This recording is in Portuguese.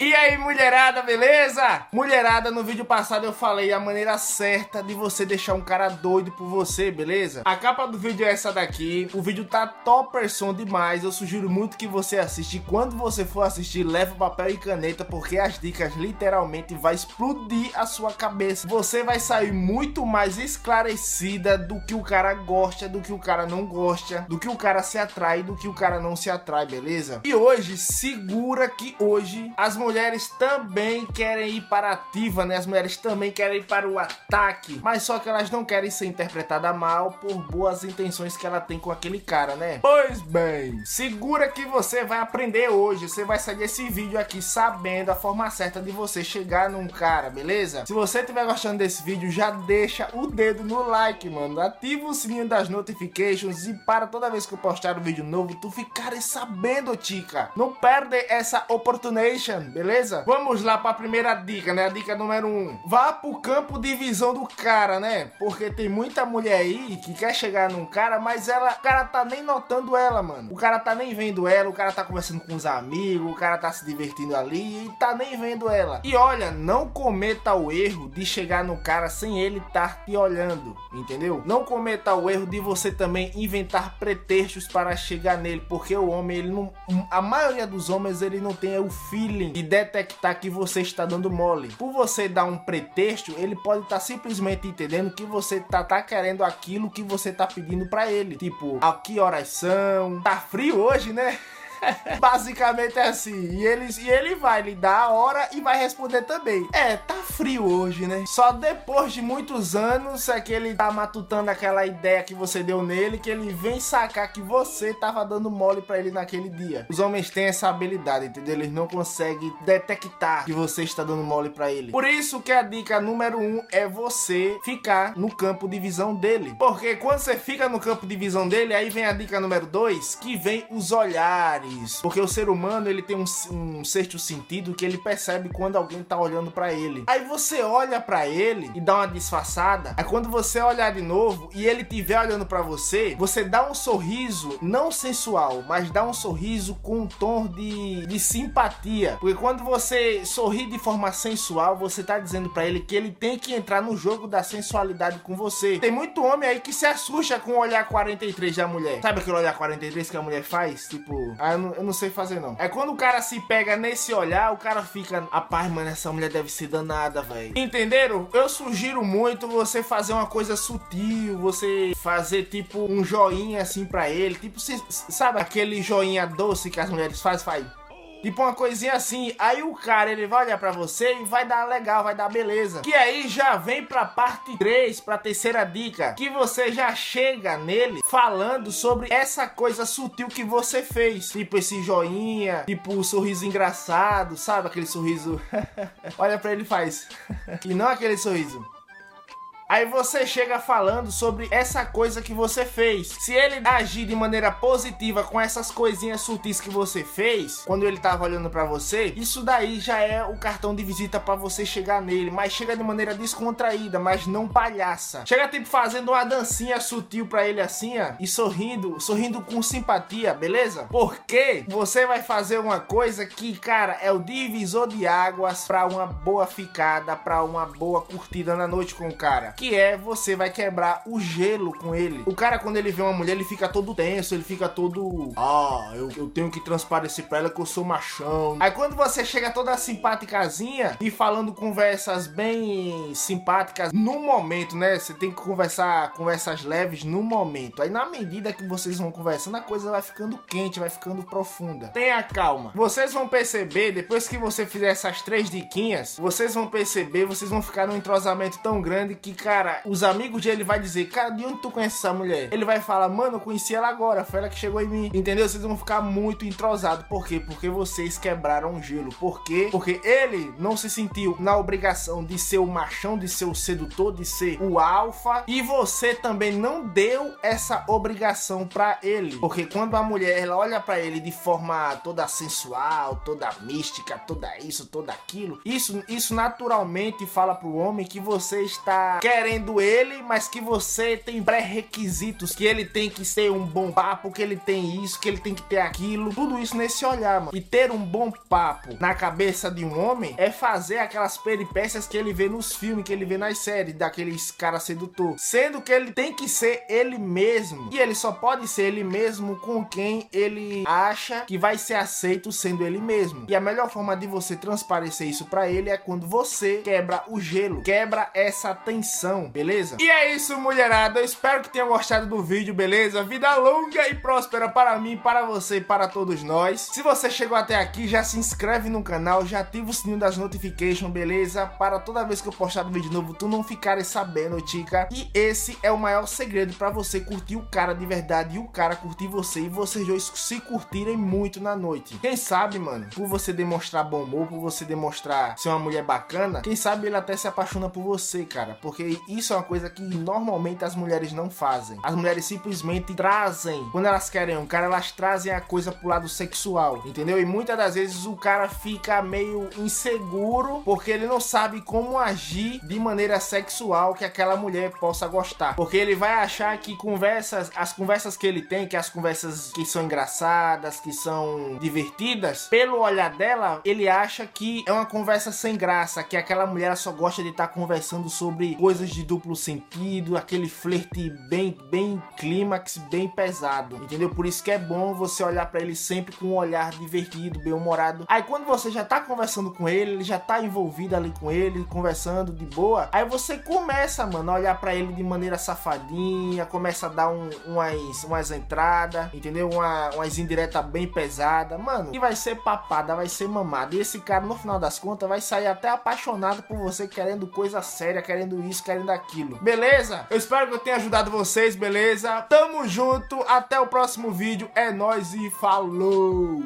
E aí, mulherada, beleza? Mulherada, no vídeo passado eu falei a maneira certa de você deixar um cara doido por você, beleza? A capa do vídeo é essa daqui. O vídeo tá topperson demais. Eu sugiro muito que você assista. E quando você for assistir, leve papel e caneta, porque as dicas literalmente vai explodir a sua cabeça. Você vai sair muito mais esclarecida do que o cara gosta, do que o cara não gosta, do que o cara se atrai, do que o cara não se atrai, beleza? E hoje, segura que hoje as mulheres também querem ir para a ativa, né? As mulheres também querem ir para o ataque, mas só que elas não querem ser interpretadas mal por boas intenções que ela tem com aquele cara, né? Pois bem, segura que você vai aprender hoje. Você vai sair desse vídeo aqui sabendo a forma certa de você chegar num cara, beleza? Se você estiver gostando desse vídeo, já deixa o dedo no like, mano. Ativa o sininho das notifications e para toda vez que eu postar um vídeo novo, tu ficares sabendo, tica. Não perde essa opportunity beleza? Vamos lá para a primeira dica, né? A dica número 1. Um. Vá pro campo de visão do cara, né? Porque tem muita mulher aí que quer chegar num cara, mas ela, o cara tá nem notando ela, mano. O cara tá nem vendo ela, o cara tá conversando com os amigos, o cara tá se divertindo ali e tá nem vendo ela. E olha, não cometa o erro de chegar no cara sem ele estar tá te olhando, entendeu? Não cometa o erro de você também inventar pretextos para chegar nele, porque o homem, ele não, a maioria dos homens, ele não tem o feeling de detectar que você está dando mole. Por você dar um pretexto, ele pode estar tá simplesmente entendendo que você tá, tá querendo aquilo que você tá pedindo para ele. Tipo, a que horas são? Tá frio hoje, né? Basicamente é assim. E ele, e ele vai lhe dar a hora e vai responder também. É, tá frio hoje, né? Só depois de muitos anos é que ele tá matutando aquela ideia que você deu nele, que ele vem sacar que você tava dando mole para ele naquele dia. Os homens têm essa habilidade, entendeu? Eles não conseguem detectar que você está dando mole para ele. Por isso que a dica número um é você ficar no campo de visão dele. Porque quando você fica no campo de visão dele, aí vem a dica número dois, que vem os olhares isso. Porque o ser humano, ele tem um, um sexto sentido que ele percebe quando alguém tá olhando para ele. Aí você olha para ele e dá uma disfarçada. Aí quando você olhar de novo e ele tiver olhando para você, você dá um sorriso não sensual, mas dá um sorriso com um tom de, de simpatia. Porque quando você sorri de forma sensual, você tá dizendo para ele que ele tem que entrar no jogo da sensualidade com você. Tem muito homem aí que se assusta com o olhar 43 da mulher. Sabe aquele olhar 43 que a mulher faz? Tipo, ah, eu não, eu não sei fazer, não. É quando o cara se pega nesse olhar, o cara fica. Rapaz, mano, essa mulher deve ser danada, velho. Entenderam? Eu sugiro muito você fazer uma coisa sutil, você fazer tipo um joinha assim pra ele. Tipo, sabe aquele joinha doce que as mulheres fazem? Faz. Tipo uma coisinha assim. Aí o cara, ele vai olhar pra você e vai dar legal, vai dar beleza. Que aí já vem pra parte 3, pra terceira dica. Que você já chega nele falando sobre essa coisa sutil que você fez. Tipo esse joinha, tipo o sorriso engraçado, sabe? Aquele sorriso. olha pra ele e faz. e não aquele sorriso. Aí você chega falando sobre essa coisa que você fez. Se ele agir de maneira positiva com essas coisinhas sutis que você fez, quando ele tava olhando para você, isso daí já é o cartão de visita para você chegar nele, mas chega de maneira descontraída, mas não palhaça. Chega tipo fazendo uma dancinha sutil para ele assim, ó, e sorrindo, sorrindo com simpatia, beleza? Porque você vai fazer uma coisa que, cara, é o divisor de águas para uma boa ficada, para uma boa curtida na noite com o cara que é você vai quebrar o gelo com ele. O cara, quando ele vê uma mulher, ele fica todo tenso, ele fica todo. Ah, eu, eu tenho que transparecer pra ela que eu sou machão. Aí quando você chega toda simpáticazinha e falando conversas bem simpáticas no momento, né? Você tem que conversar conversas leves no momento. Aí na medida que vocês vão conversando, a coisa vai ficando quente, vai ficando profunda. Tenha calma. Vocês vão perceber, depois que você fizer essas três diquinhas, vocês vão perceber, vocês vão ficar num entrosamento tão grande que, cara, os amigos dele vai dizer, cara, de onde tu conhece essa mulher? Ele vai falar, mano, eu conheci ela agora, foi ela que chegou em mim. Entendeu? Vocês vão ficar muito entrosados. Por quê? Porque vocês quebraram o gelo. Por quê? Porque ele não se sentiu na obrigação de ser o machão, de ser o sedutor, de ser o alfa. E você também não deu essa obrigação para ele. Porque quando a mulher ela olha para ele de forma toda sensual, toda mística, toda isso, toda aquilo, isso, isso naturalmente fala pro homem que você está quer querendo ele, mas que você tem pré-requisitos, que ele tem que ser um bom papo, que ele tem isso, que ele tem que ter aquilo, tudo isso nesse olhar, mano. E ter um bom papo na cabeça de um homem é fazer aquelas peripécias que ele vê nos filmes, que ele vê nas séries, daqueles cara sedutor. Sendo que ele tem que ser ele mesmo. E ele só pode ser ele mesmo com quem ele acha que vai ser aceito sendo ele mesmo. E a melhor forma de você transparecer isso para ele é quando você quebra o gelo, quebra essa tensão, beleza? E é isso, mulherada. Eu espero que tenham gostado do vídeo, beleza? Vida longa e próspera para mim, para você e para todos nós. Se você chegou até aqui, já se inscreve no canal, já ativa o sininho das notifications, beleza? Para toda vez que eu postar um vídeo novo, tu não ficares sabendo, tica. E esse é o maior segredo para você curtir o cara de verdade e o cara curtir você e vocês dois se curtirem muito na noite. Quem sabe, mano, por você demonstrar bom humor, por você demonstrar ser uma mulher bacana, quem sabe ele até se apaixona por você, cara. Porque isso é uma coisa que normalmente as mulheres não fazem. As mulheres simplesmente trazem, quando elas querem um cara, elas trazem a coisa pro lado sexual, entendeu? E muitas das vezes o cara fica meio inseguro porque ele não sabe como agir de maneira sexual que aquela mulher possa gostar. Porque ele vai achar que conversas, as conversas que ele tem, que as conversas que são engraçadas, que são divertidas, pelo olhar dela, ele acha que é uma conversa sem graça, que aquela mulher só gosta de estar tá conversando sobre coisas de duplo sentido, aquele flerte bem, bem clímax, bem pesado, entendeu? Por isso que é bom você olhar para ele sempre com um olhar divertido, bem humorado. Aí quando você já tá conversando com ele, ele já tá envolvido ali com ele, conversando de boa, aí você começa, mano, a olhar para ele de maneira safadinha, começa a dar um, umas, umas entradas, entendeu? Uma, umas indiretas bem pesadas, mano, e vai ser papada, vai ser mamada. E esse cara, no final das contas, vai sair até apaixonado por você, querendo coisa séria, querendo isso, querendo aquilo. Beleza? Eu espero que eu tenha ajudado vocês, beleza? Tamo junto, até o próximo vídeo. É nóis e falou!